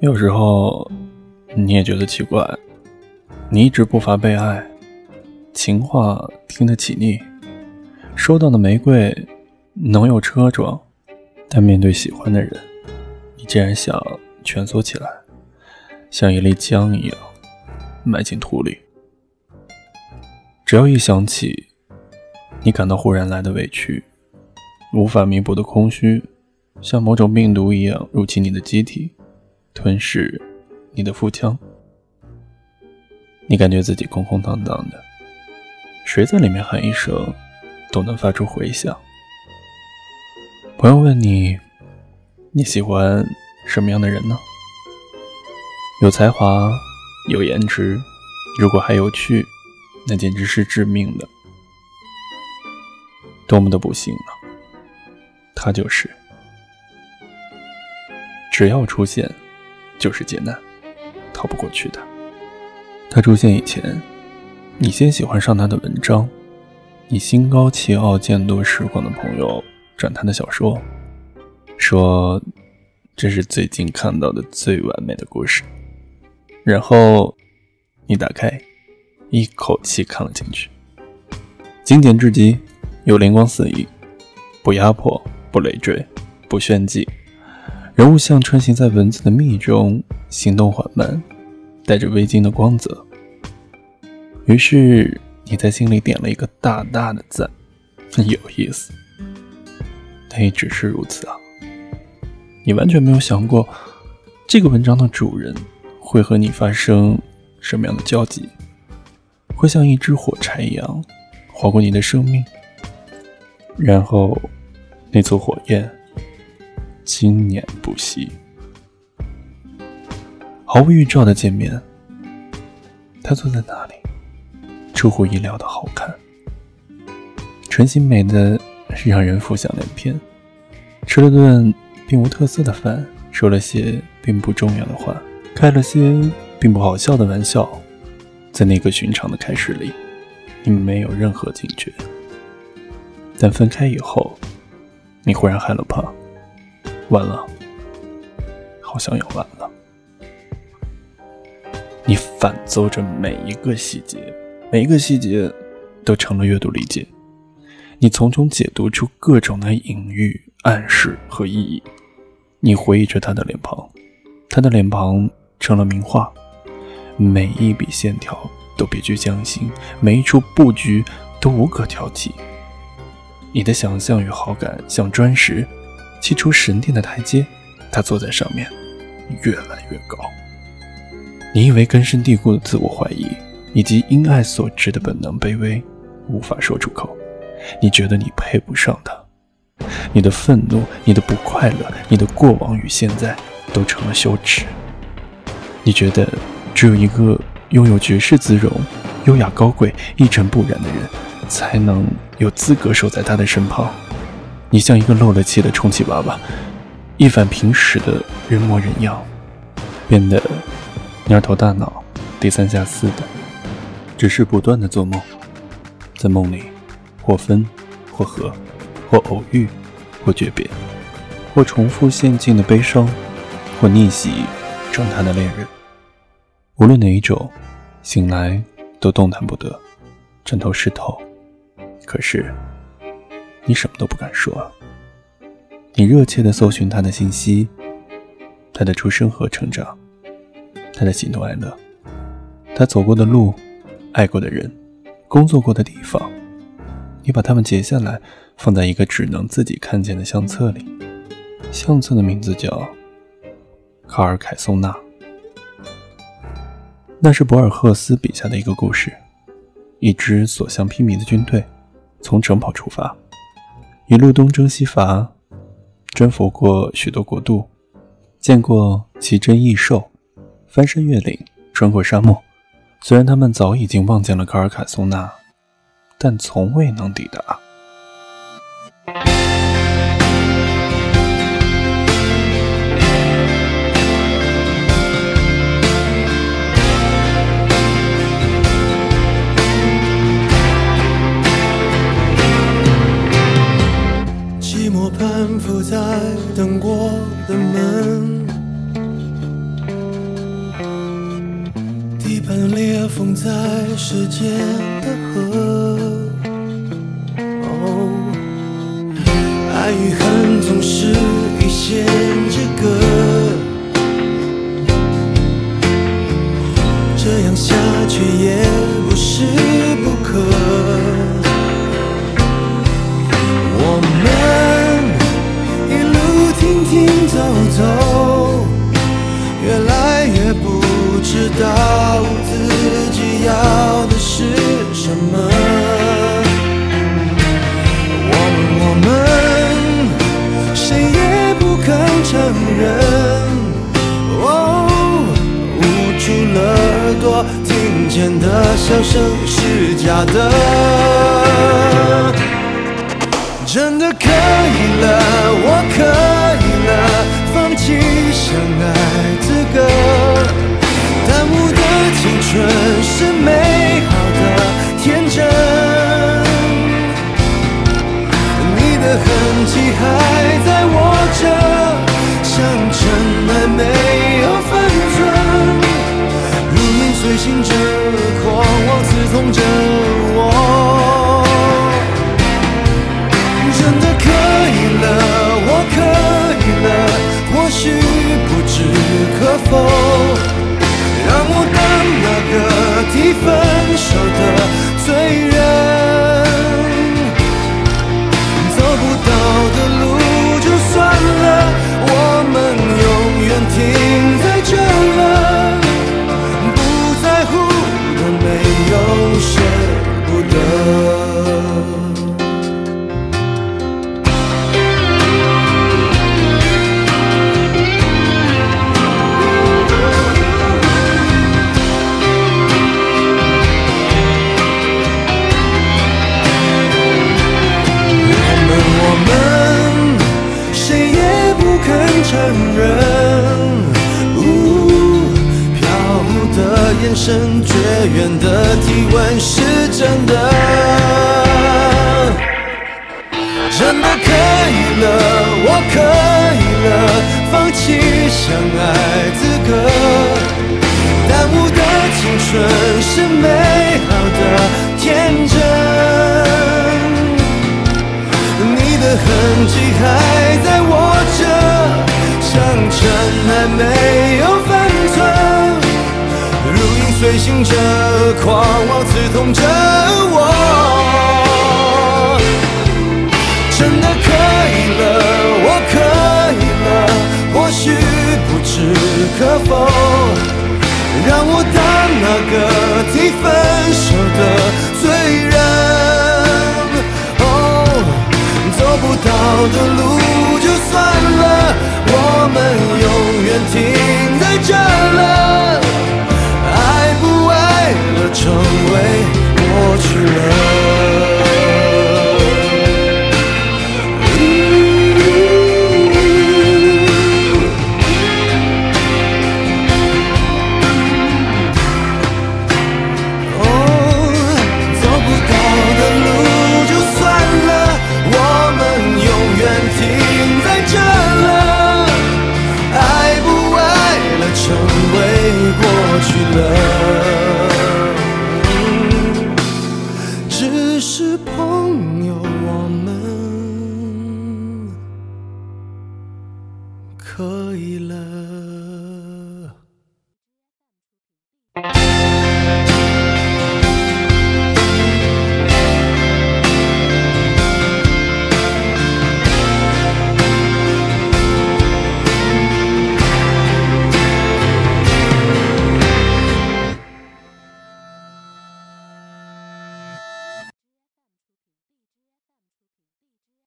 有时候，你也觉得奇怪，你一直不乏被爱，情话听得起腻，收到的玫瑰能有车撞，但面对喜欢的人，你竟然想蜷缩起来，像一粒浆一样。埋进土里。只要一想起，你感到忽然来的委屈，无法弥补的空虚，像某种病毒一样入侵你的机体。吞噬你的腹腔，你感觉自己空空荡荡的，谁在里面喊一声，都能发出回响。朋友问你，你喜欢什么样的人呢？有才华，有颜值，如果还有趣，那简直是致命的。多么的不幸啊！他就是，只要出现。就是劫难，逃不过去的。他出现以前，你先喜欢上他的文章，你心高气傲见多识广的朋友转他的小说，说这是最近看到的最完美的故事。然后你打开，一口气看了进去，经典至极，又灵光四溢，不压迫，不累赘，不炫技。人物像穿行在文字的密中，行动缓慢，带着微晶的光泽。于是你在心里点了一个大大的赞，很有意思。但也只是如此啊！你完全没有想过，这个文章的主人会和你发生什么样的交集，会像一支火柴一样划过你的生命，然后那簇火焰。经年不息，毫无预兆的见面。他坐在那里，出乎意料的好看，唇形美的让人浮想联翩。吃了顿并无特色的饭，说了些并不重要的话，开了些并不好笑的玩笑。在那个寻常的开始里，你没有任何警觉。但分开以后，你忽然害了怕。完了，好像要完了。你反奏着每一个细节，每一个细节都成了阅读理解。你从中解读出各种的隐喻、暗示和意义。你回忆着他的脸庞，他的脸庞成了名画，每一笔线条都别具匠心，每一处布局都无可挑剔。你的想象与好感像砖石。砌出神殿的台阶，他坐在上面，越来越高。你以为根深蒂固的自我怀疑，以及因爱所致的本能卑微，无法说出口。你觉得你配不上他，你的愤怒，你的不快乐，你的过往与现在，都成了羞耻。你觉得只有一个拥有绝世姿容、优雅高贵、一尘不染的人，才能有资格守在他的身旁。你像一个漏了气的充气娃娃，一反平时的人模人样，变得蔫头大脑、低三下四的，只是不断的做梦，在梦里，或分，或合，或偶遇，或诀别，或重复陷进的悲伤，或逆袭正他的恋人。无论哪一种，醒来都动弹不得，枕头湿透。可是。你什么都不敢说。你热切地搜寻他的信息，他的出生和成长，他的喜怒哀乐，他走过的路，爱过的人，工作过的地方。你把它们截下来，放在一个只能自己看见的相册里。相册的名字叫卡尔凯松纳。那是博尔赫斯笔下的一个故事：一支所向披靡的军队，从城堡出发。一路东征西伐，征服过许多国度，见过奇珍异兽，翻山越岭，穿过沙漠。虽然他们早已经望见了卡尔凯松纳，但从未能抵达。我攀附在等过的门，地板裂缝在时间的河。爱与恨总是一线。知道自己要的是什么。我们我们谁也不肯承认，哦，捂住了耳朵，听见的笑声是假的。真的可以了，我可以了，放弃相爱资格。纯是美好的天真，你的痕迹还在握着，像尘埃没有分寸。如影随形着，狂妄刺痛着我。真的可以了，我可以了，或许不知可否，的体温是真的，真的可以了，我可以了，放弃相爱资格。耽误的青春是美好的天真，影随形着，狂妄刺痛着我。真的可以了，我可以了，或许不知可否，让我当那个提分手的罪人。哦，走不到的路就算了，